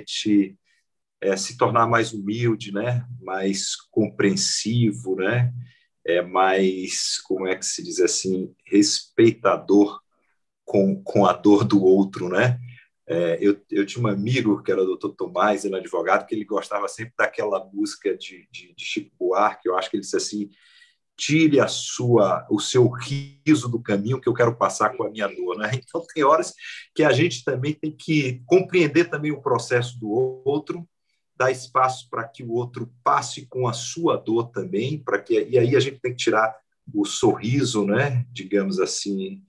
gente é, se tornar mais humilde, né? mais compreensivo, né? é mais, como é que se diz assim, respeitador com, com a dor do outro, né? É, eu, eu tinha um amigo que era o doutor Tomás, ele é advogado, que ele gostava sempre daquela música de, de, de Chico Buarque, eu acho que ele disse assim, tire a sua, o seu riso do caminho que eu quero passar com a minha dor, né? Então tem horas que a gente também tem que compreender também o processo do outro, dar espaço para que o outro passe com a sua dor também, para que e aí a gente tem que tirar o sorriso, né? Digamos assim,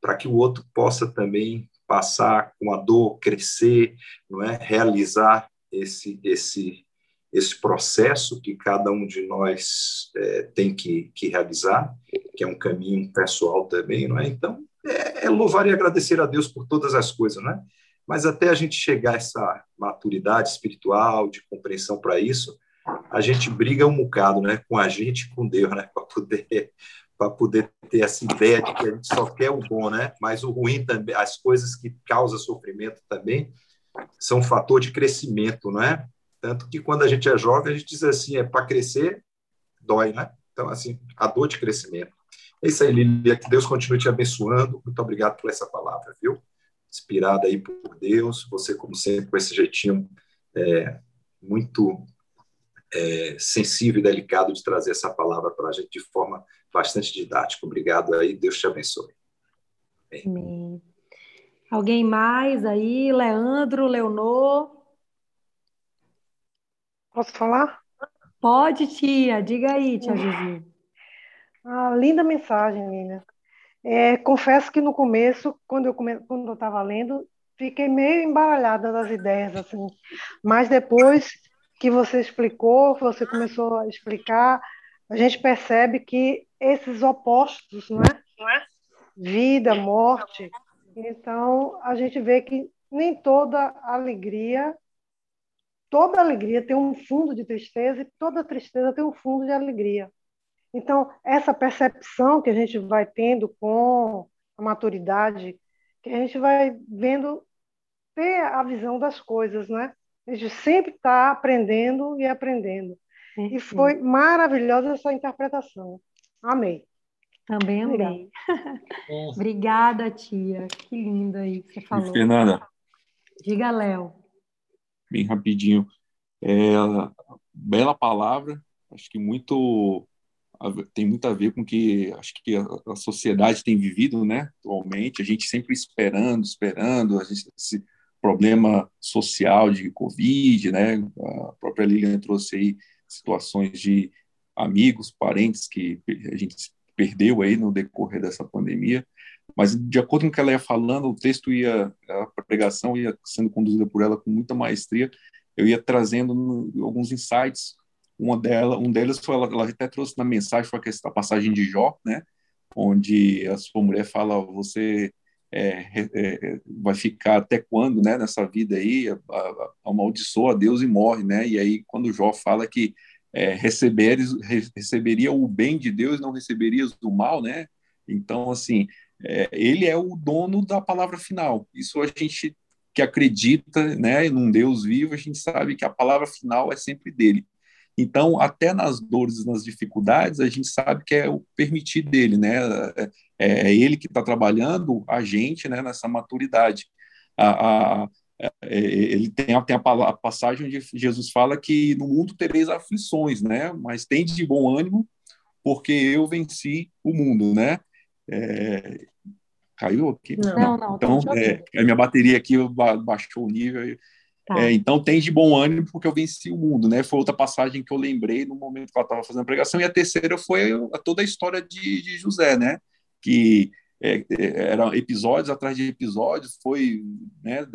para que o outro possa também passar com a dor, crescer, não é? Realizar esse esse esse processo que cada um de nós é, tem que, que realizar, que é um caminho pessoal também, não é? Então, é, é louvar e agradecer a Deus por todas as coisas, não é? Mas até a gente chegar a essa maturidade espiritual, de compreensão para isso, a gente briga um bocado, né? Com a gente com Deus, né? Para poder para poder ter essa ideia de que a gente só quer o bom, né? Mas o ruim também, as coisas que causam sofrimento também são um fator de crescimento, não é? Tanto que quando a gente é jovem, a gente diz assim, é para crescer, dói, né? Então, assim, a dor de crescimento. É isso aí, Lilia, que Deus continue te abençoando. Muito obrigado por essa palavra, viu? Inspirada aí por Deus, você, como sempre, com esse jeitinho é, muito é, sensível e delicado de trazer essa palavra para a gente de forma bastante didática. Obrigado aí, Deus te abençoe. Amém. Alguém mais aí? Leandro, Leonor? Posso falar? Pode, tia. Diga aí, tia Vivi. Ah, linda mensagem, Nina. É, confesso que no começo, quando eu come... quando eu estava lendo, fiquei meio embaralhada das ideias, assim. Mas depois que você explicou, você começou a explicar, a gente percebe que esses opostos, não é? Não é? Vida, morte. Então, a gente vê que nem toda alegria toda alegria tem um fundo de tristeza e toda tristeza tem um fundo de alegria. Então, essa percepção que a gente vai tendo com a maturidade, que a gente vai vendo ter a visão das coisas, né? A gente sempre está aprendendo e aprendendo. E foi maravilhosa essa interpretação. Amei. Também amei. Obrigada, tia. Que linda aí que você falou. Fernanda. Diga, Léo bem rapidinho. É, bela palavra, acho que muito tem muito a ver com que acho que a, a, sociedade tem vivido, né? Atualmente, a gente sempre esperando, esperando, gente, esse problema social de Covid, né? A própria Lilian trouxe aí situações de amigos, parentes que a gente perdeu aí no decorrer dessa pandemia. Mas, de acordo com o que ela ia falando, o texto ia, a pregação ia sendo conduzida por ela com muita maestria, eu ia trazendo alguns insights. Uma delas, um deles foi, ela, ela até trouxe na mensagem, foi a passagem de Jó, né? Onde a sua mulher fala, você é, é, vai ficar até quando, né? Nessa vida aí, amaldiçoa a Deus e morre, né? E aí, quando Jó fala que é, receberes, receberia o bem de Deus, não receberias o mal, né? Então, assim, é, ele é o dono da palavra final. Isso a gente que acredita né, num Deus vivo, a gente sabe que a palavra final é sempre dele. Então, até nas dores, nas dificuldades, a gente sabe que é o permitir dele, né? É, é ele que está trabalhando a gente né, nessa maturidade. A, a, é, ele tem, a, passagem onde Jesus fala que no mundo tereis aflições, né? Mas tem de bom ânimo, porque eu venci o mundo, né? É, caiu aqui? Não, não. Então, é, a minha bateria aqui baixou o nível. Tá. É, então, tem de bom ânimo porque eu venci o mundo, né? Foi outra passagem que eu lembrei no momento que ela estava fazendo a pregação. E a terceira foi toda a história de, de José, né? Que é, é eram episódios atrás de episódios, foi né,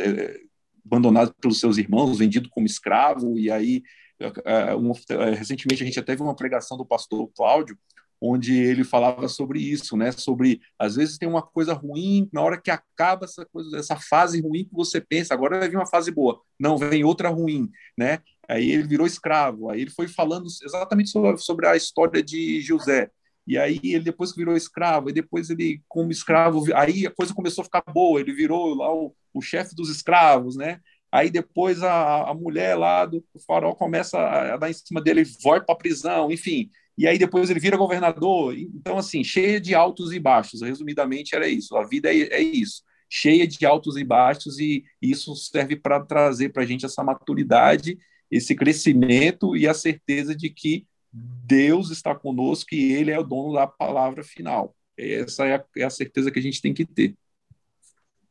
abandonado pelos seus irmãos, vendido como escravo, e aí, é, um, recentemente, a gente até viu uma pregação do pastor Cláudio, onde ele falava sobre isso, né? Sobre às vezes tem uma coisa ruim na hora que acaba essa coisa, essa fase ruim que você pensa, agora vai vir uma fase boa, não vem outra ruim, né? Aí ele virou escravo, aí ele foi falando exatamente sobre, sobre a história de José. E aí ele depois que virou escravo, e depois ele como escravo, aí a coisa começou a ficar boa, ele virou lá o, o chefe dos escravos, né? Aí depois a, a mulher lá do farol começa a dar em cima dele, ele vai para a prisão, enfim. E aí depois ele vira governador. Então, assim, cheia de altos e baixos. Resumidamente, era isso. A vida é, é isso. Cheia de altos e baixos, e isso serve para trazer para a gente essa maturidade, esse crescimento e a certeza de que Deus está conosco e Ele é o dono da palavra final. Essa é a, é a certeza que a gente tem que ter.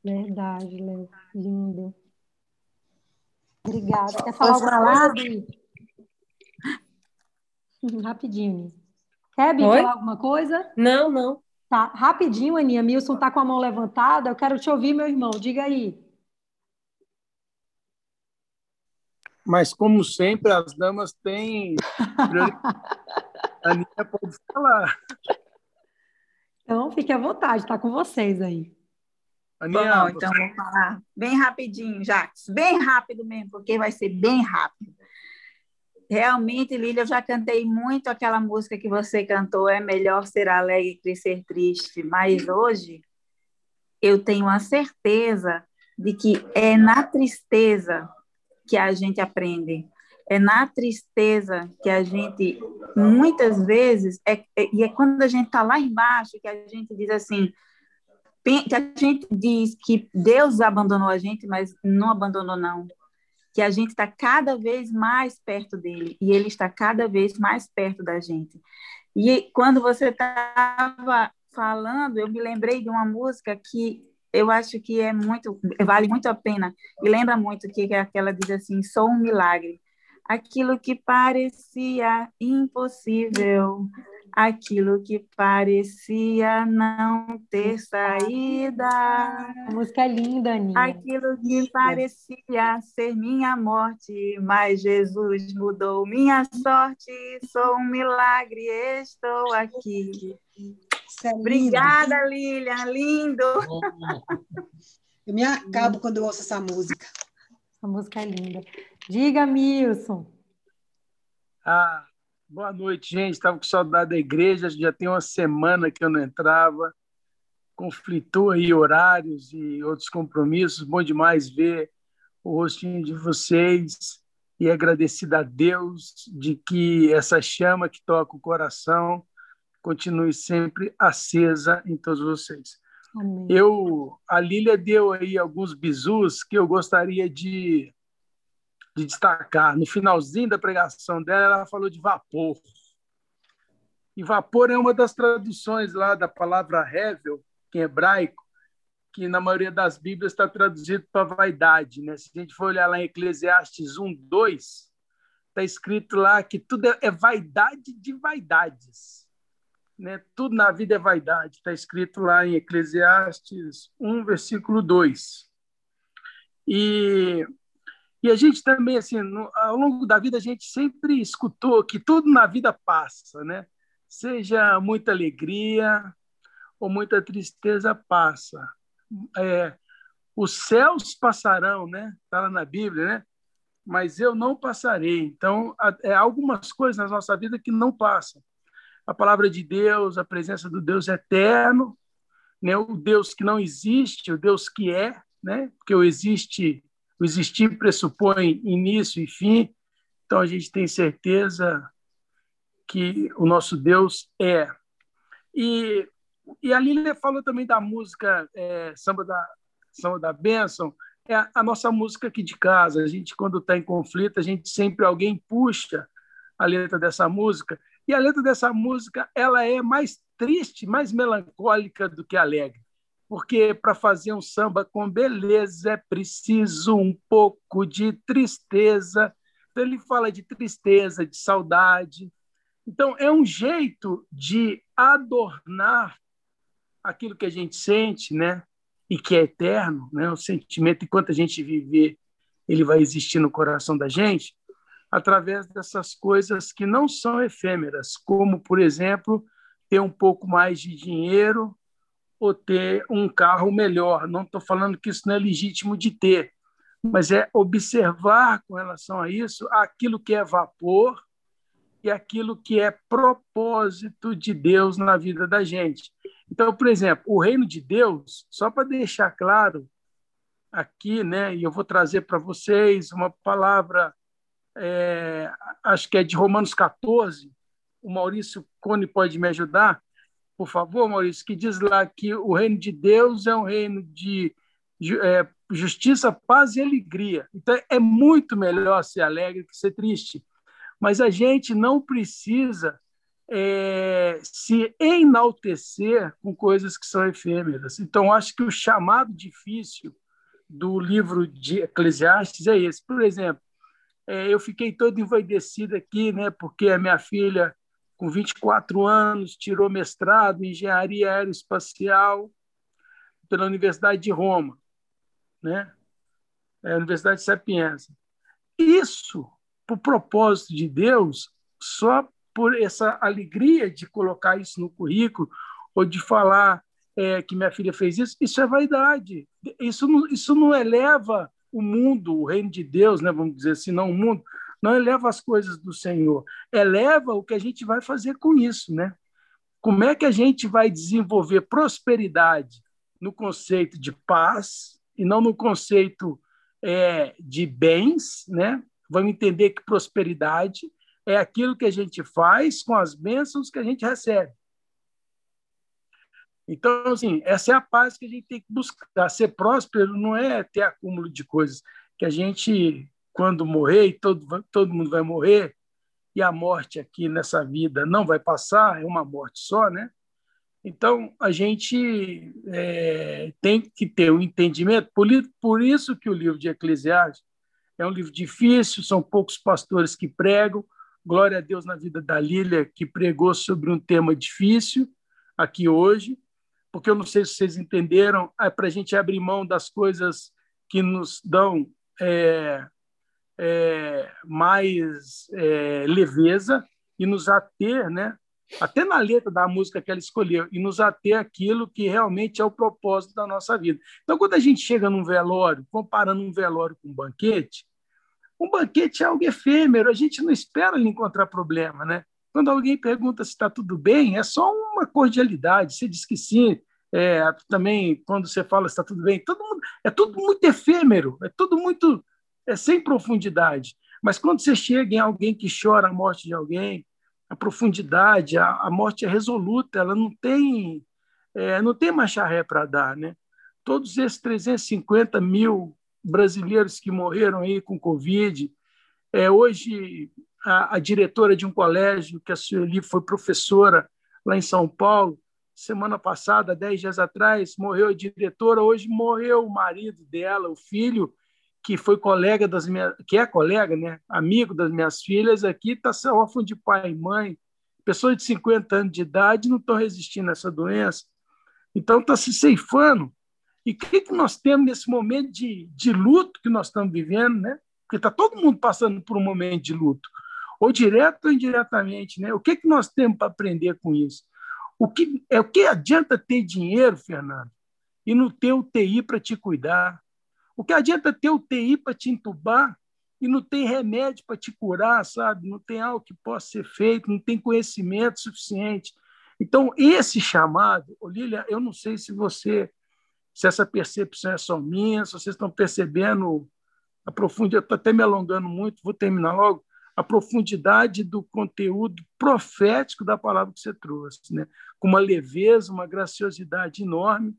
Verdade, Léo. Lindo. Obrigada. Quer falar alguma coisa, Rapidinho. Quer Bi, falar alguma coisa? Não, não. Tá, rapidinho, Aninha. Milson tá com a mão levantada. Eu quero te ouvir, meu irmão. Diga aí. Mas, como sempre, as damas têm. Aninha pode falar. Então, fique à vontade, está com vocês aí. Aninha, Bom, então vou falar bem rapidinho, Jacques. Bem rápido mesmo, porque vai ser bem rápido. Realmente, Lília, eu já cantei muito aquela música que você cantou, É Melhor Ser Alegre que Ser Triste, mas hoje eu tenho a certeza de que é na tristeza que a gente aprende. É na tristeza que a gente, muitas vezes, é, é e é quando a gente está lá embaixo que a gente diz assim, que a gente diz que Deus abandonou a gente, mas não abandonou, não. Que a gente está cada vez mais perto dele e ele está cada vez mais perto da gente. E quando você estava falando, eu me lembrei de uma música que eu acho que é muito, vale muito a pena e lembra muito que é aquela diz assim: sou um milagre. Aquilo que parecia impossível aquilo que parecia não ter saída. A música é linda, Aninha. Aquilo que parecia ser minha morte, mas Jesus mudou minha sorte. Sou um milagre, estou aqui. É Obrigada, Lilian, lindo. Eu me acabo quando eu ouço essa música. Essa música é linda. Diga, Milson. Ah, Boa noite, gente. Estava com saudade da igreja, já tem uma semana que eu não entrava. Conflitou aí horários e outros compromissos. Bom demais ver o rostinho de vocês e agradecido a Deus de que essa chama que toca o coração continue sempre acesa em todos vocês. Amém. Eu, a Lília deu aí alguns bisus que eu gostaria de de destacar. No finalzinho da pregação dela, ela falou de vapor. E vapor é uma das traduções lá da palavra Hevel, em hebraico, que na maioria das Bíblias está traduzido para vaidade. Né? Se a gente for olhar lá em Eclesiastes 1, 2, está escrito lá que tudo é, é vaidade de vaidades. Né? Tudo na vida é vaidade. Está escrito lá em Eclesiastes 1, versículo 2. E e a gente também, assim, no, ao longo da vida, a gente sempre escutou que tudo na vida passa, né? Seja muita alegria ou muita tristeza passa. É, os céus passarão, né? Está lá na Bíblia, né? Mas eu não passarei. Então, é algumas coisas na nossa vida que não passam. A palavra de Deus, a presença do Deus eterno, né? O Deus que não existe, o Deus que é, né? Porque o existe o existir pressupõe início e fim, então a gente tem certeza que o nosso Deus é. E, e a Lília falou também da música é, Samba da Samba da Bênção, é a, a nossa música aqui de casa. A gente, quando está em conflito, a gente sempre alguém puxa a letra dessa música. E a letra dessa música ela é mais triste, mais melancólica do que alegre porque para fazer um samba com beleza é preciso um pouco de tristeza. Então, ele fala de tristeza, de saudade. Então, é um jeito de adornar aquilo que a gente sente, né? E que é eterno, né? O sentimento, enquanto a gente viver, ele vai existir no coração da gente, através dessas coisas que não são efêmeras, como, por exemplo, ter um pouco mais de dinheiro, ou ter um carro melhor. Não estou falando que isso não é legítimo de ter, mas é observar com relação a isso aquilo que é vapor e aquilo que é propósito de Deus na vida da gente. Então, por exemplo, o reino de Deus, só para deixar claro aqui, né? E eu vou trazer para vocês uma palavra, é, acho que é de Romanos 14. O Maurício Cone pode me ajudar, por favor, Maurício, que diz lá que o reino de Deus é um reino de é, justiça, paz e alegria. Então, é muito melhor ser alegre que ser triste. Mas a gente não precisa é, se enaltecer com coisas que são efêmeras. Então, acho que o chamado difícil do livro de Eclesiastes é esse. Por exemplo, é, eu fiquei todo envaidecido aqui, né, porque a minha filha, com 24 anos, tirou mestrado em engenharia aeroespacial pela Universidade de Roma, né? É Universidade Sapienza. Isso, por propósito de Deus, só por essa alegria de colocar isso no currículo ou de falar é, que minha filha fez isso, isso é vaidade. Isso não, isso não eleva o mundo, o reino de Deus, né, vamos dizer assim, não o mundo, não eleva as coisas do Senhor, eleva o que a gente vai fazer com isso, né? Como é que a gente vai desenvolver prosperidade no conceito de paz e não no conceito é, de bens, né? Vamos entender que prosperidade é aquilo que a gente faz com as bênçãos que a gente recebe. Então, assim, essa é a paz que a gente tem que buscar. Ser próspero não é ter acúmulo de coisas que a gente, quando morrer, todo, todo mundo vai morrer, e a morte aqui nessa vida não vai passar, é uma morte só, né? Então, a gente é, tem que ter um entendimento, por, por isso que o livro de Eclesiastes é um livro difícil, são poucos pastores que pregam, glória a Deus na vida da Lília, que pregou sobre um tema difícil aqui hoje, porque eu não sei se vocês entenderam, é para a gente abrir mão das coisas que nos dão é, é, mais é, leveza e nos ater, né? até na letra da música que ela escolheu, e nos ater aquilo que realmente é o propósito da nossa vida. Então, quando a gente chega num velório, comparando um velório com um banquete, um banquete é algo efêmero, a gente não espera lhe encontrar problema, né? Quando alguém pergunta se está tudo bem, é só uma cordialidade. Você diz que sim. É, também, quando você fala está tudo bem, todo mundo, é tudo muito efêmero, é tudo muito é, sem profundidade. Mas quando você chega em alguém que chora a morte de alguém, a profundidade, a, a morte é resoluta, ela não tem, é, não tem marcha ré para dar. Né? Todos esses 350 mil brasileiros que morreram aí com Covid, é, hoje a, a, diretora de um colégio, que a Sueli foi professora lá em São Paulo, semana passada, dez dias atrás, morreu a diretora, hoje morreu o marido dela, o filho, que foi colega das minhas, que é colega, né, amigo das minhas filhas aqui, está órfão de pai e mãe, pessoas de 50 anos de idade não estão resistindo a essa doença, então está se ceifando. E o que, que nós temos nesse momento de, de luto que nós estamos vivendo, né? Porque está todo mundo passando por um momento de luto ou direto ou indiretamente, né? O que que nós temos para aprender com isso? O que é o que adianta ter dinheiro, Fernando, e não ter UTI para te cuidar? O que adianta ter UTI para te entubar e não tem remédio para te curar, sabe? Não tem algo que possa ser feito, não tem conhecimento suficiente. Então, esse chamado, Olília, eu não sei se você, se essa percepção é só minha, se vocês estão percebendo a profundidade, estou até me alongando muito, vou terminar logo, a profundidade do conteúdo profético da palavra que você trouxe, né? com uma leveza, uma graciosidade enorme,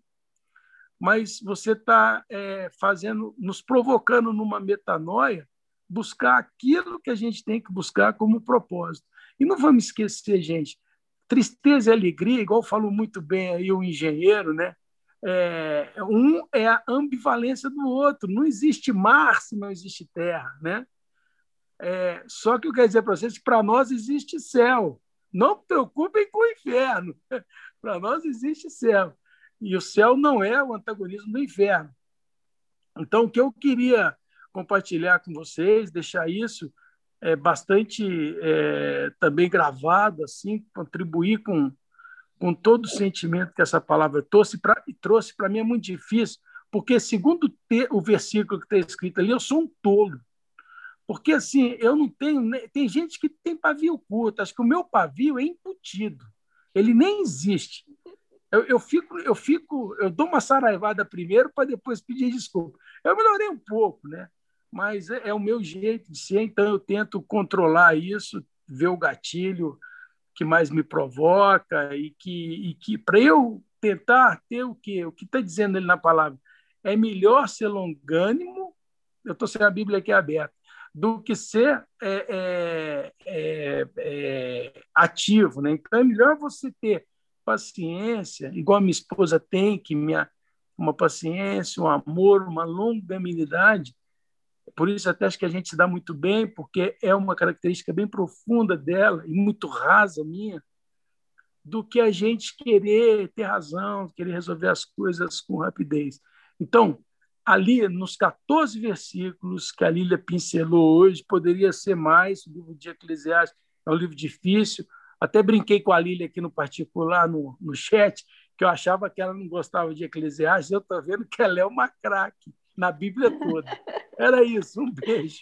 mas você está é, fazendo, nos provocando numa metanoia, buscar aquilo que a gente tem que buscar como propósito. E não vamos esquecer, gente, tristeza e alegria, igual falou muito bem aí o engenheiro, né? É, um é a ambivalência do outro. Não existe mar se não existe terra, né? É, só que eu quero dizer para vocês que para nós existe céu. Não preocupem com o inferno. para nós existe céu. E o céu não é o antagonismo do inferno. Então, o que eu queria compartilhar com vocês, deixar isso é, bastante é, também gravado, assim, contribuir com, com todo o sentimento que essa palavra trouxe para trouxe para mim é muito difícil, porque segundo o versículo que está escrito ali, eu sou um tolo. Porque assim, eu não tenho. Tem gente que tem pavio curto, acho que o meu pavio é imputido. Ele nem existe. Eu, eu, fico, eu fico, eu dou uma saraivada primeiro para depois pedir desculpa. Eu melhorei um pouco, né? mas é, é o meu jeito de ser, então eu tento controlar isso, ver o gatilho que mais me provoca e que, e que para eu tentar ter o que o que está dizendo ele na palavra é melhor ser longânimo eu estou sem a Bíblia aqui aberta do que ser é, é, é, é, ativo né então é melhor você ter paciência igual minha esposa tem que minha uma paciência um amor uma longanimidade por isso até acho que a gente se dá muito bem, porque é uma característica bem profunda dela e muito rasa minha, do que a gente querer ter razão, querer resolver as coisas com rapidez. Então, ali nos 14 versículos que a Lília pincelou hoje, poderia ser mais, o livro de Eclesiastes é um livro difícil, até brinquei com a Lília aqui no particular, no, no chat, que eu achava que ela não gostava de Eclesiastes, eu estou vendo que ela é uma craque na Bíblia toda. Era isso, um beijo.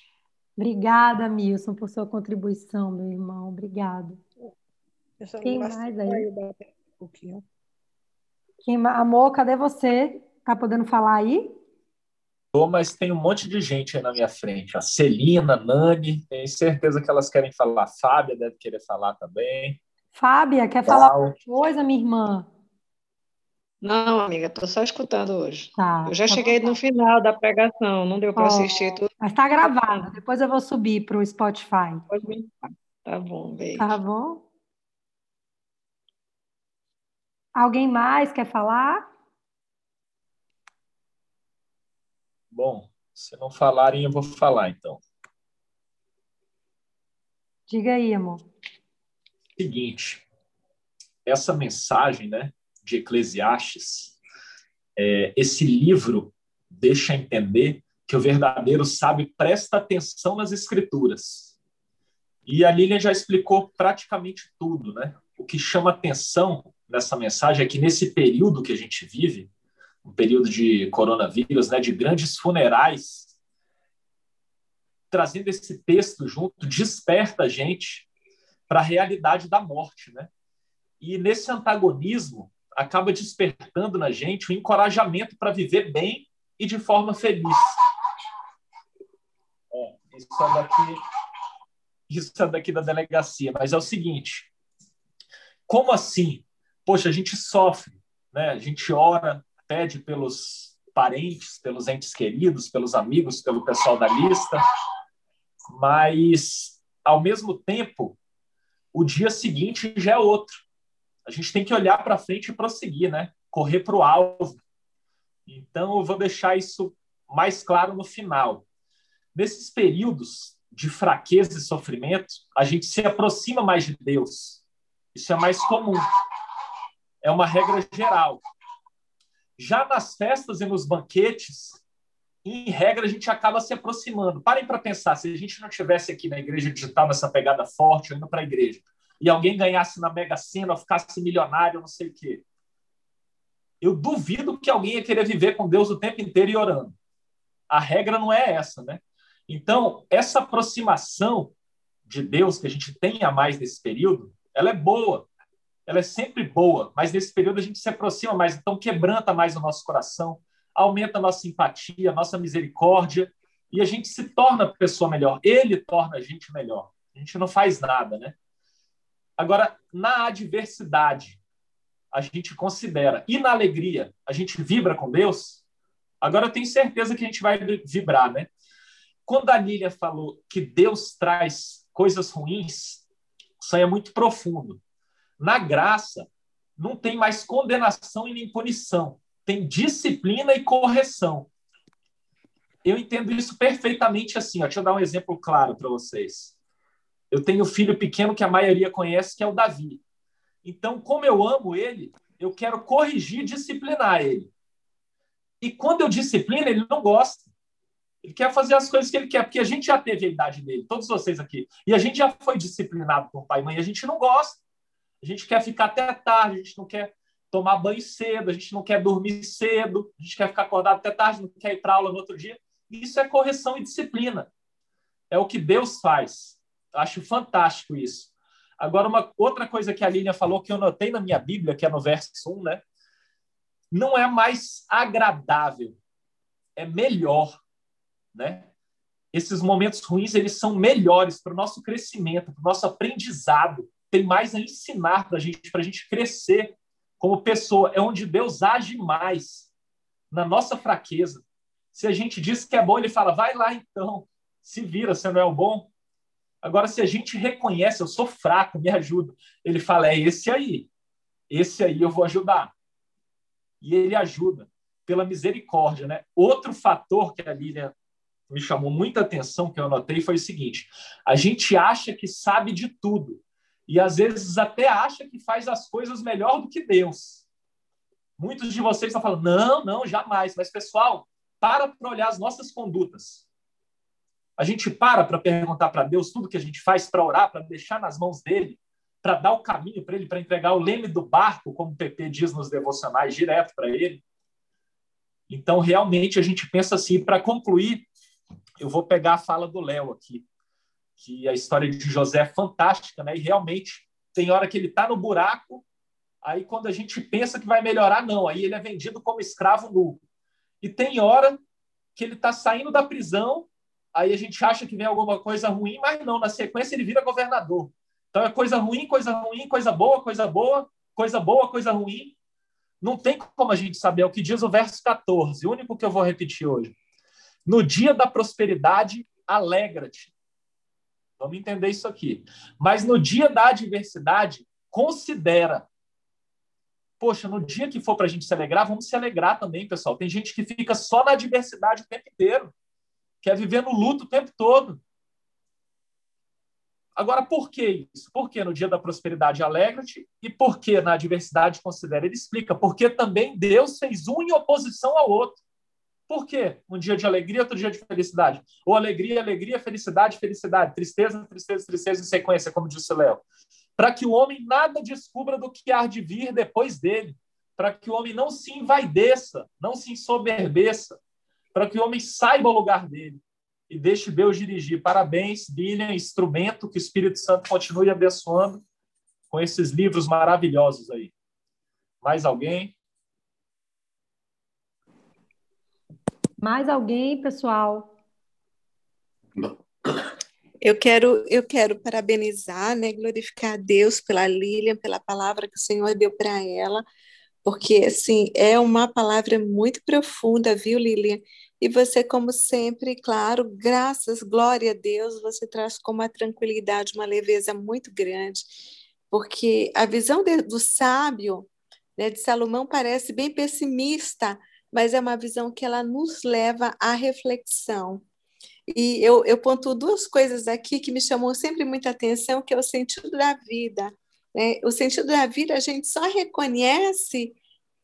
Obrigada, Milson, por sua contribuição, meu irmão. Obrigado. Quem mais aí? Um Quem, amor, cadê você? Tá podendo falar aí? Tô, mas tem um monte de gente aí na minha frente. A Celina, a Nani, tenho certeza que elas querem falar. A Fábia deve querer falar também. Fábia, quer falar alguma coisa, minha irmã? Não, amiga, estou só escutando hoje. Tá, eu já tá cheguei bom. no final da pregação, não deu para assistir tudo. Mas está gravado, depois eu vou subir para o Spotify. Tá bom, beijo. Tá bom? Alguém mais quer falar? Bom, se não falarem, eu vou falar então. Diga aí, amor. Seguinte, essa mensagem, né, de Eclesiastes, é, esse livro deixa entender que o verdadeiro sábio presta atenção nas escrituras. E a Lilian já explicou praticamente tudo, né? O que chama atenção nessa mensagem é que nesse período que a gente vive, um período de coronavírus, né, de grandes funerais, trazendo esse texto junto, desperta a gente para a realidade da morte, né? E nesse antagonismo acaba despertando na gente o encorajamento para viver bem e de forma feliz. É, isso é daqui, isso é daqui da delegacia, mas é o seguinte: como assim? Poxa, a gente sofre, né? A gente ora, pede pelos parentes, pelos entes queridos, pelos amigos, pelo pessoal da lista, mas ao mesmo tempo, o dia seguinte já é outro a gente tem que olhar para frente e prosseguir, né? Correr para o alvo. Então, eu vou deixar isso mais claro no final. Nesses períodos de fraqueza e sofrimento, a gente se aproxima mais de Deus. Isso é mais comum. É uma regra geral. Já nas festas e nos banquetes, em regra, a gente acaba se aproximando. Parem para pensar, se a gente não tivesse aqui na igreja digital nessa pegada forte, indo para a igreja, e alguém ganhasse na Mega Sena, ficasse milionário, não sei o quê. Eu duvido que alguém ia querer viver com Deus o tempo inteiro e orando. A regra não é essa, né? Então, essa aproximação de Deus que a gente tem a mais nesse período, ela é boa. Ela é sempre boa, mas nesse período a gente se aproxima mais, então quebranta mais o nosso coração, aumenta a nossa empatia, a nossa misericórdia, e a gente se torna pessoa melhor. Ele torna a gente melhor. A gente não faz nada, né? Agora, na adversidade, a gente considera, e na alegria, a gente vibra com Deus, agora eu tenho certeza que a gente vai vibrar, né? Quando a Nília falou que Deus traz coisas ruins, isso aí é muito profundo. Na graça, não tem mais condenação e nem punição, tem disciplina e correção. Eu entendo isso perfeitamente assim. Ó. Deixa eu dar um exemplo claro para vocês. Eu tenho um filho pequeno que a maioria conhece, que é o Davi. Então, como eu amo ele, eu quero corrigir, disciplinar ele. E quando eu disciplino, ele não gosta. Ele quer fazer as coisas que ele quer, porque a gente já teve a idade dele, todos vocês aqui. E a gente já foi disciplinado por pai e mãe, a gente não gosta. A gente quer ficar até tarde, a gente não quer tomar banho cedo, a gente não quer dormir cedo, a gente quer ficar acordado até tarde, não quer ir para aula no outro dia. Isso é correção e disciplina. É o que Deus faz. Acho fantástico isso. Agora, uma outra coisa que a Línia falou que eu notei na minha Bíblia, que é no verso 1, né? Não é mais agradável é melhor, né? Esses momentos ruins, eles são melhores para o nosso crescimento, para o nosso aprendizado. Tem mais a ensinar para a gente, para a gente crescer como pessoa. É onde Deus age mais, na nossa fraqueza. Se a gente diz que é bom, ele fala, vai lá então, se vira, você não é o bom. Agora, se a gente reconhece, eu sou fraco, me ajuda, ele fala, é esse aí, esse aí eu vou ajudar. E ele ajuda pela misericórdia. Né? Outro fator que a Lilian me chamou muita atenção, que eu anotei, foi o seguinte: a gente acha que sabe de tudo. E às vezes até acha que faz as coisas melhor do que Deus. Muitos de vocês estão falando, não, não, jamais. Mas, pessoal, para para olhar as nossas condutas. A gente para para perguntar para Deus tudo que a gente faz para orar, para deixar nas mãos dele, para dar o caminho para ele, para entregar o leme do barco, como o PP diz nos devocionais, direto para ele. Então, realmente, a gente pensa assim, para concluir, eu vou pegar a fala do Léo aqui, que a história de José é fantástica, né? E realmente tem hora que ele está no buraco, aí quando a gente pensa que vai melhorar, não, aí ele é vendido como escravo nu. E tem hora que ele está saindo da prisão, aí a gente acha que vem alguma coisa ruim, mas não, na sequência ele vira governador. Então é coisa ruim, coisa ruim, coisa boa, coisa boa, coisa boa, coisa ruim. Não tem como a gente saber é o que diz o verso 14, o único que eu vou repetir hoje. No dia da prosperidade, alegra-te. Vamos entender isso aqui. Mas no dia da adversidade, considera. Poxa, no dia que for para a gente se alegrar, vamos se alegrar também, pessoal. Tem gente que fica só na adversidade o tempo inteiro, quer viver no luto o tempo todo. Agora, por que isso? Por que no dia da prosperidade alegra-te e por que na adversidade considera? Ele explica, porque também Deus fez um em oposição ao outro. Por quê? Um dia de alegria, outro dia de felicidade. Ou alegria, alegria, felicidade, felicidade. Tristeza, tristeza, tristeza em sequência, como disse Léo. Para que o homem nada descubra do que há de vir depois dele. Para que o homem não se envaideça, não se ensoberbeça. Para que o homem saiba o lugar dele e deixe Deus dirigir. Parabéns, Lilian, instrumento que o Espírito Santo continue abençoando com esses livros maravilhosos aí. Mais alguém? Mais alguém, pessoal? Eu quero, eu quero parabenizar, né, glorificar a Deus pela Lilian, pela palavra que o Senhor deu para ela, porque assim é uma palavra muito profunda, viu, Lilian? E você, como sempre, claro, graças, glória a Deus, você traz com uma tranquilidade, uma leveza muito grande, porque a visão de, do sábio, né, de Salomão, parece bem pessimista, mas é uma visão que ela nos leva à reflexão. E eu, eu ponto duas coisas aqui que me chamam sempre muita atenção, que é o sentido da vida. Né? O sentido da vida a gente só reconhece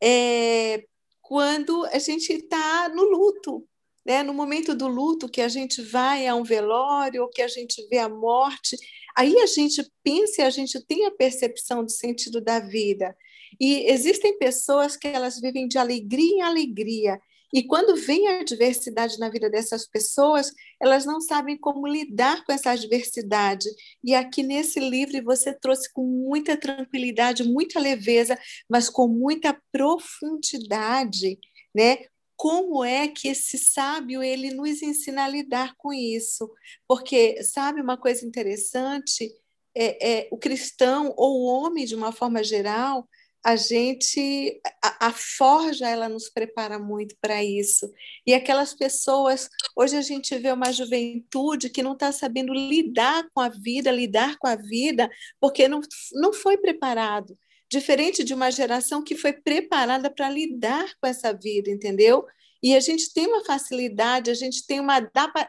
é, quando a gente está no luto, né? no momento do luto, que a gente vai a um velório, ou que a gente vê a morte, aí a gente pensa e a gente tem a percepção do sentido da vida. E existem pessoas que elas vivem de alegria em alegria. E quando vem a adversidade na vida dessas pessoas, elas não sabem como lidar com essa adversidade. E aqui nesse livro você trouxe com muita tranquilidade, muita leveza, mas com muita profundidade, né? Como é que esse sábio ele nos ensina a lidar com isso? Porque sabe uma coisa interessante, é, é o cristão ou o homem de uma forma geral, a gente a, a, forja ela nos prepara muito para isso. E aquelas pessoas hoje a gente vê uma juventude que não está sabendo lidar com a vida lidar com a vida porque não, não foi preparado. Diferente de uma geração que foi preparada para lidar com essa vida entendeu e a gente tem uma facilidade, a gente tem uma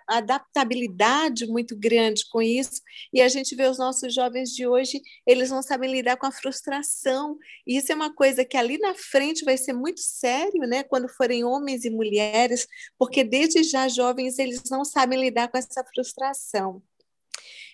adaptabilidade muito grande com isso, e a gente vê os nossos jovens de hoje, eles não sabem lidar com a frustração. E isso é uma coisa que ali na frente vai ser muito sério, né, quando forem homens e mulheres, porque desde já jovens eles não sabem lidar com essa frustração.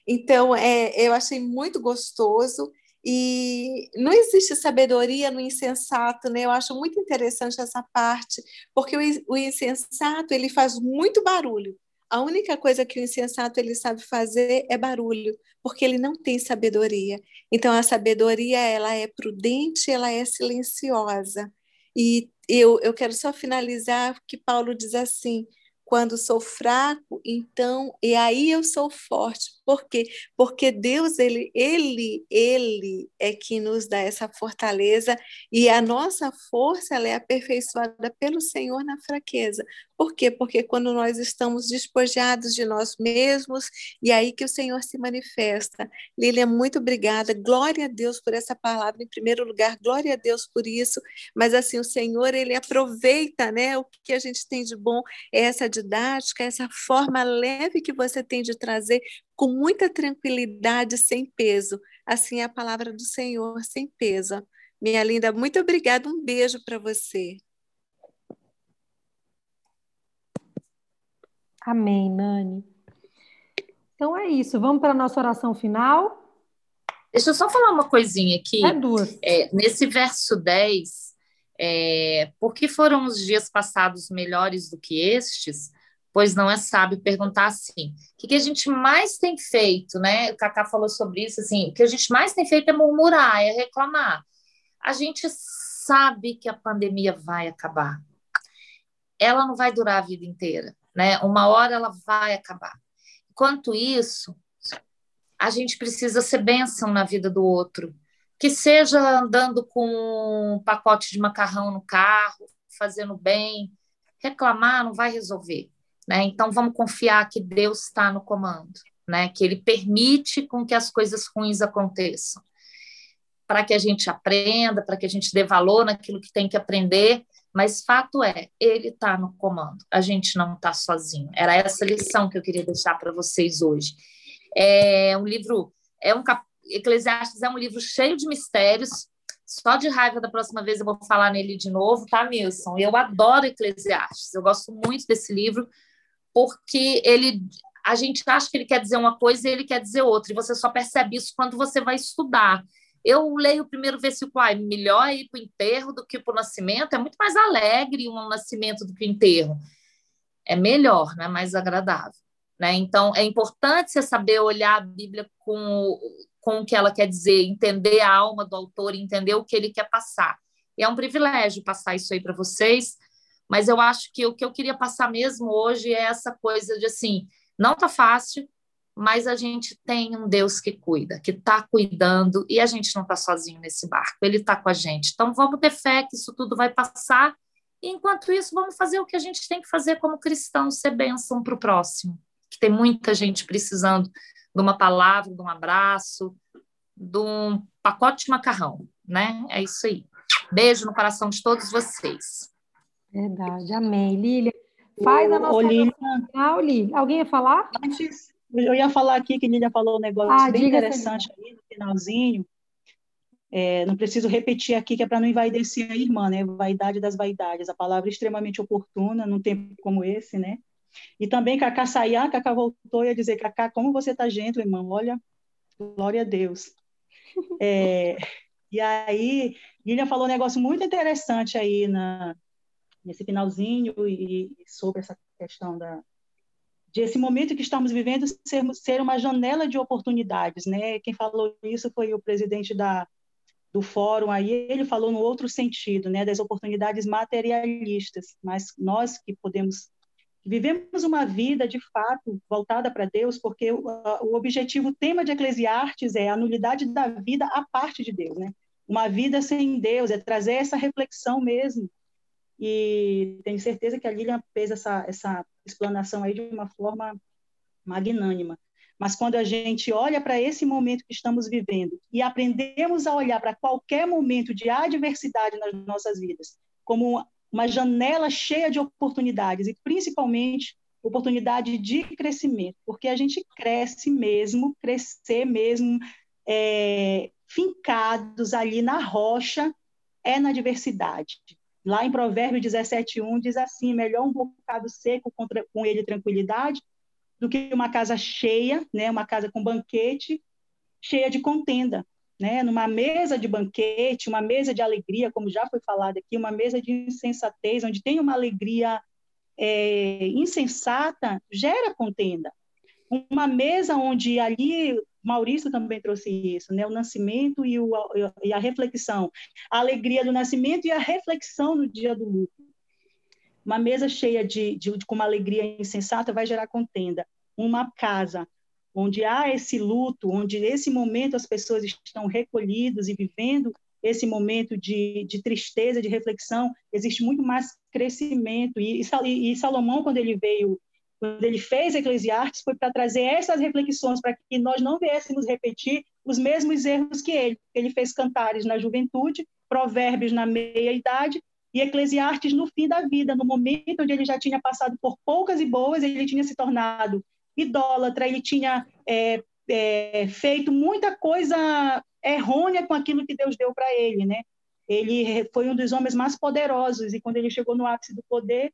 Então, é, eu achei muito gostoso e não existe sabedoria no insensato, né? Eu acho muito interessante essa parte, porque o, insensato ele faz muito barulho. A única coisa que o insensato ele sabe fazer é barulho, porque ele não tem sabedoria. Então a sabedoria ela é prudente, ela é silenciosa. E eu, eu quero só finalizar que Paulo diz assim: quando sou fraco, então, e aí eu sou forte. Por quê? Porque Deus, ele, ele, ele é que nos dá essa fortaleza e a nossa força ela é aperfeiçoada pelo Senhor na fraqueza. Por quê? Porque quando nós estamos despojados de nós mesmos, e aí que o Senhor se manifesta. Lília, muito obrigada. Glória a Deus por essa palavra em primeiro lugar. Glória a Deus por isso. Mas assim, o Senhor, ele aproveita, né, o que a gente tem de bom, é essa didática, essa forma leve que você tem de trazer com muita tranquilidade, sem peso. Assim é a palavra do Senhor, sem peso. Minha linda, muito obrigada. Um beijo para você. Amém, Nani. Então é isso. Vamos para a nossa oração final. Deixa eu só falar uma coisinha aqui. É duas. É, nesse verso 10, é, por que foram os dias passados melhores do que estes? pois não é sábio perguntar assim. O que, que, a gente mais tem feito, né? O Cacá falou sobre isso, assim, o que a gente mais tem feito é murmurar, é reclamar. A gente sabe que a pandemia vai acabar. Ela não vai durar a vida inteira, né? Uma hora ela vai acabar. Enquanto isso, a gente precisa ser bênção na vida do outro. Que seja andando com um pacote de macarrão no carro, fazendo bem. Reclamar não vai resolver né? Então vamos confiar que Deus está no comando, né? Que Ele permite com que as coisas ruins aconteçam, para que a gente aprenda, para que a gente dê valor naquilo que tem que aprender. Mas fato é, Ele está no comando. A gente não está sozinho. Era essa lição que eu queria deixar para vocês hoje. É um livro, é um cap... Eclesiastes é um livro cheio de mistérios. Só de raiva da próxima vez eu vou falar nele de novo, tá, Milson? Eu adoro Eclesiastes. Eu gosto muito desse livro porque ele a gente acha que ele quer dizer uma coisa e ele quer dizer outra, e você só percebe isso quando você vai estudar. Eu leio o primeiro versículo, ah, melhor ir para o enterro do que para o nascimento, é muito mais alegre um nascimento do que o enterro. É melhor, né? mais agradável. Né? Então, é importante você saber olhar a Bíblia com, com o que ela quer dizer, entender a alma do autor, entender o que ele quer passar. E é um privilégio passar isso aí para vocês. Mas eu acho que o que eu queria passar mesmo hoje é essa coisa de assim, não tá fácil, mas a gente tem um Deus que cuida, que está cuidando, e a gente não está sozinho nesse barco, ele está com a gente. Então vamos ter fé que isso tudo vai passar, e enquanto isso, vamos fazer o que a gente tem que fazer como cristãos, ser bênção para o próximo, que tem muita gente precisando de uma palavra, de um abraço, de um pacote de macarrão, né? É isso aí. Beijo no coração de todos vocês. Verdade, amém. Lília, faz a nossa Lília, final, Lília. Alguém ia falar? Antes, eu ia falar aqui que Lília falou um negócio ah, bem interessante aí no finalzinho. É, não preciso repetir aqui, que é para não envaidecer a irmã, né? Vaidade das vaidades, a palavra extremamente oportuna num tempo como esse, né? E também Cacá Sayá, Cacá voltou e ia dizer, Cacá, como você está gentil, irmão, olha, glória a Deus. É, e aí, Lília falou um negócio muito interessante aí na, nesse finalzinho e, e sobre essa questão da de esse momento que estamos vivendo ser, ser uma janela de oportunidades, né? Quem falou isso foi o presidente da do fórum aí, ele falou no outro sentido, né, das oportunidades materialistas, mas nós que podemos vivemos uma vida de fato voltada para Deus, porque o, o objetivo, o tema de Eclesiastes é a nulidade da vida à parte de Deus, né? Uma vida sem Deus é trazer essa reflexão mesmo e tenho certeza que a Lilian fez essa, essa explanação aí de uma forma magnânima. Mas quando a gente olha para esse momento que estamos vivendo e aprendemos a olhar para qualquer momento de adversidade nas nossas vidas como uma janela cheia de oportunidades e principalmente oportunidade de crescimento, porque a gente cresce mesmo, crescer mesmo, é, fincados ali na rocha, é na adversidade. Lá em Provérbio 17:1 diz assim: melhor um bocado seco contra, com ele tranquilidade do que uma casa cheia, né, uma casa com banquete cheia de contenda, né? Numa mesa de banquete, uma mesa de alegria, como já foi falado aqui, uma mesa de insensatez, onde tem uma alegria é, insensata, gera contenda. Uma mesa onde ali Maurício também trouxe isso, né? O nascimento e, o, e a reflexão, a alegria do nascimento e a reflexão no dia do luto. Uma mesa cheia de, de, de com uma alegria insensata vai gerar contenda. Uma casa onde há esse luto, onde nesse momento as pessoas estão recolhidas e vivendo esse momento de, de tristeza, de reflexão, existe muito mais crescimento. E, e Salomão, quando ele veio, quando ele fez Eclesiastes, foi para trazer essas reflexões, para que nós não viéssemos repetir os mesmos erros que ele. Ele fez cantares na juventude, provérbios na meia-idade e Eclesiastes no fim da vida, no momento onde ele já tinha passado por poucas e boas, ele tinha se tornado idólatra, ele tinha é, é, feito muita coisa errônea com aquilo que Deus deu para ele, né? Ele foi um dos homens mais poderosos e quando ele chegou no ápice do poder,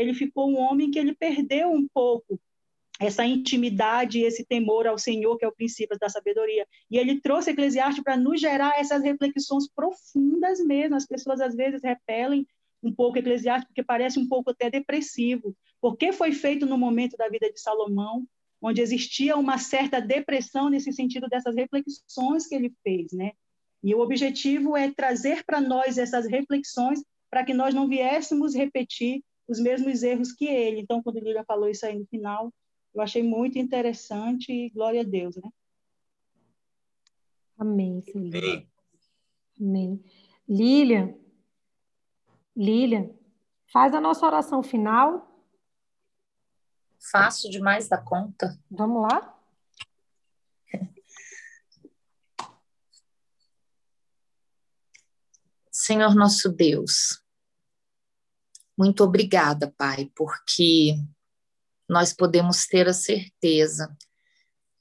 ele ficou um homem que ele perdeu um pouco essa intimidade, esse temor ao Senhor, que é o princípio da sabedoria. E ele trouxe Eclesiastes para nos gerar essas reflexões profundas mesmo. As pessoas às vezes repelem um pouco Eclesiastes porque parece um pouco até depressivo. Porque foi feito no momento da vida de Salomão, onde existia uma certa depressão nesse sentido dessas reflexões que ele fez, né? E o objetivo é trazer para nós essas reflexões para que nós não viéssemos repetir os mesmos erros que ele. Então, quando ele já falou isso aí no final, eu achei muito interessante e glória a Deus, né? Amém, Senhor. Amém. Lília, Lília, faz a nossa oração final Fácil demais da conta. Vamos lá? Senhor nosso Deus, muito obrigada, Pai, porque nós podemos ter a certeza,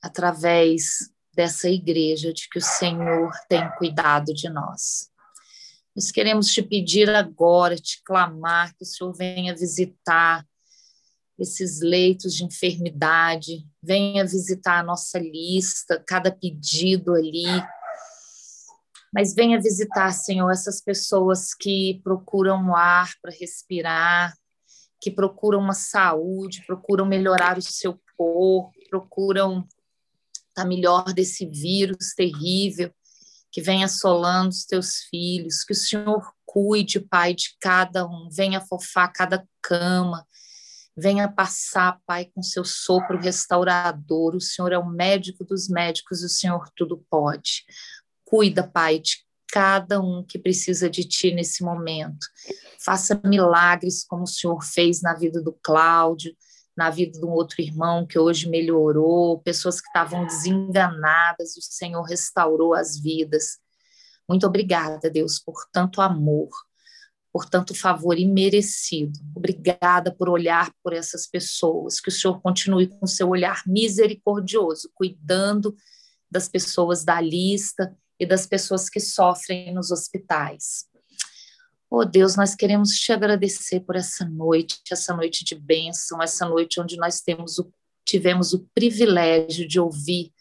através dessa igreja, de que o Senhor tem cuidado de nós. Nós queremos te pedir agora, te clamar, que o Senhor venha visitar esses leitos de enfermidade, venha visitar a nossa lista, cada pedido ali. Mas venha visitar, Senhor, essas pessoas que procuram ar para respirar, que procuram uma saúde, procuram melhorar o seu corpo, procuram estar melhor desse vírus terrível que vem assolando os teus filhos, que o Senhor cuide, Pai, de cada um, venha fofar cada cama, Venha passar, Pai, com seu sopro restaurador. O Senhor é o médico dos médicos, o Senhor tudo pode. Cuida, Pai, de cada um que precisa de Ti nesse momento. Faça milagres como o Senhor fez na vida do Cláudio, na vida de um outro irmão que hoje melhorou, pessoas que estavam desenganadas, o Senhor restaurou as vidas. Muito obrigada, Deus, por tanto amor por tanto favor imerecido. Obrigada por olhar por essas pessoas, que o Senhor continue com seu olhar misericordioso, cuidando das pessoas da lista e das pessoas que sofrem nos hospitais. Oh Deus, nós queremos te agradecer por essa noite, essa noite de bênção, essa noite onde nós o, tivemos o privilégio de ouvir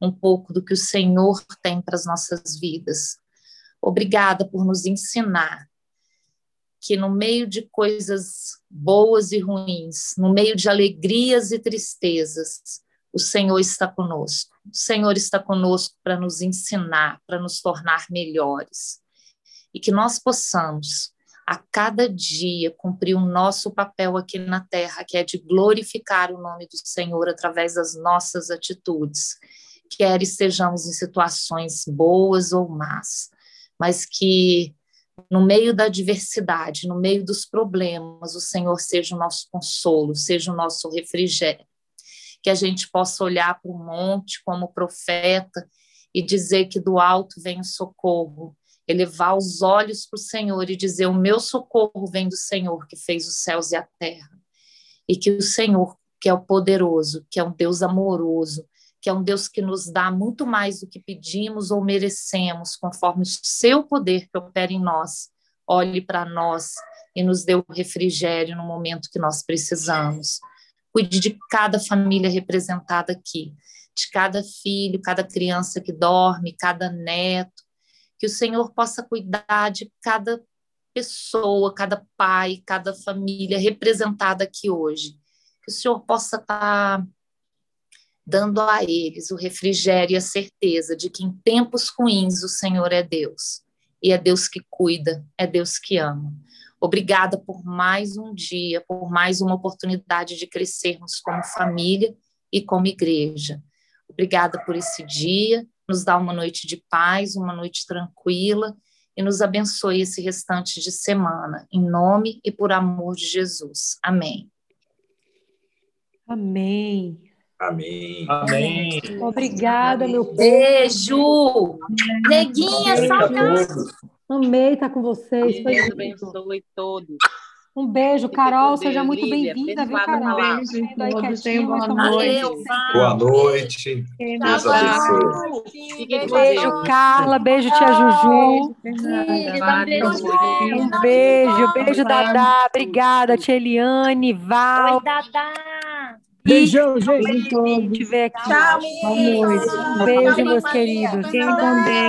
um pouco do que o Senhor tem para as nossas vidas. Obrigada por nos ensinar que no meio de coisas boas e ruins, no meio de alegrias e tristezas, o Senhor está conosco. O Senhor está conosco para nos ensinar, para nos tornar melhores. E que nós possamos, a cada dia, cumprir o nosso papel aqui na terra, que é de glorificar o nome do Senhor através das nossas atitudes, quer estejamos em situações boas ou más, mas que no meio da adversidade, no meio dos problemas, o Senhor seja o nosso consolo, seja o nosso refrigério. Que a gente possa olhar para o monte como profeta e dizer que do alto vem o socorro, elevar os olhos para o Senhor e dizer: O meu socorro vem do Senhor que fez os céus e a terra. E que o Senhor, que é o poderoso, que é um Deus amoroso, que é um Deus que nos dá muito mais do que pedimos ou merecemos, conforme o seu poder que opera em nós. Olhe para nós e nos dê o refrigério no momento que nós precisamos. Cuide de cada família representada aqui, de cada filho, cada criança que dorme, cada neto. Que o Senhor possa cuidar de cada pessoa, cada pai, cada família representada aqui hoje. Que o Senhor possa estar dando a eles o refrigério e a certeza de que em tempos ruins o Senhor é Deus. E é Deus que cuida, é Deus que ama. Obrigada por mais um dia, por mais uma oportunidade de crescermos como família e como igreja. Obrigada por esse dia, nos dá uma noite de paz, uma noite tranquila e nos abençoe esse restante de semana, em nome e por amor de Jesus. Amém. Amém. Amém. Amém. Obrigada, meu povo. Beijo. Neguinha, saudades. Amei estar com vocês. Deus abençoe todos. Um beijo, Carol, seja muito bem-vinda, viu, Carol? Beijo, boa noite. Boa noite. Deus abençoe. Beijo, Carla, beijo, tia Juju. Um beijo, beijo, Dadá. Obrigada, tia Eliane, Val. Oi, Dadá. Beijão, gente. Te ver aqui. Tchau, Beijo, meus queridos. Fiquem com Deus.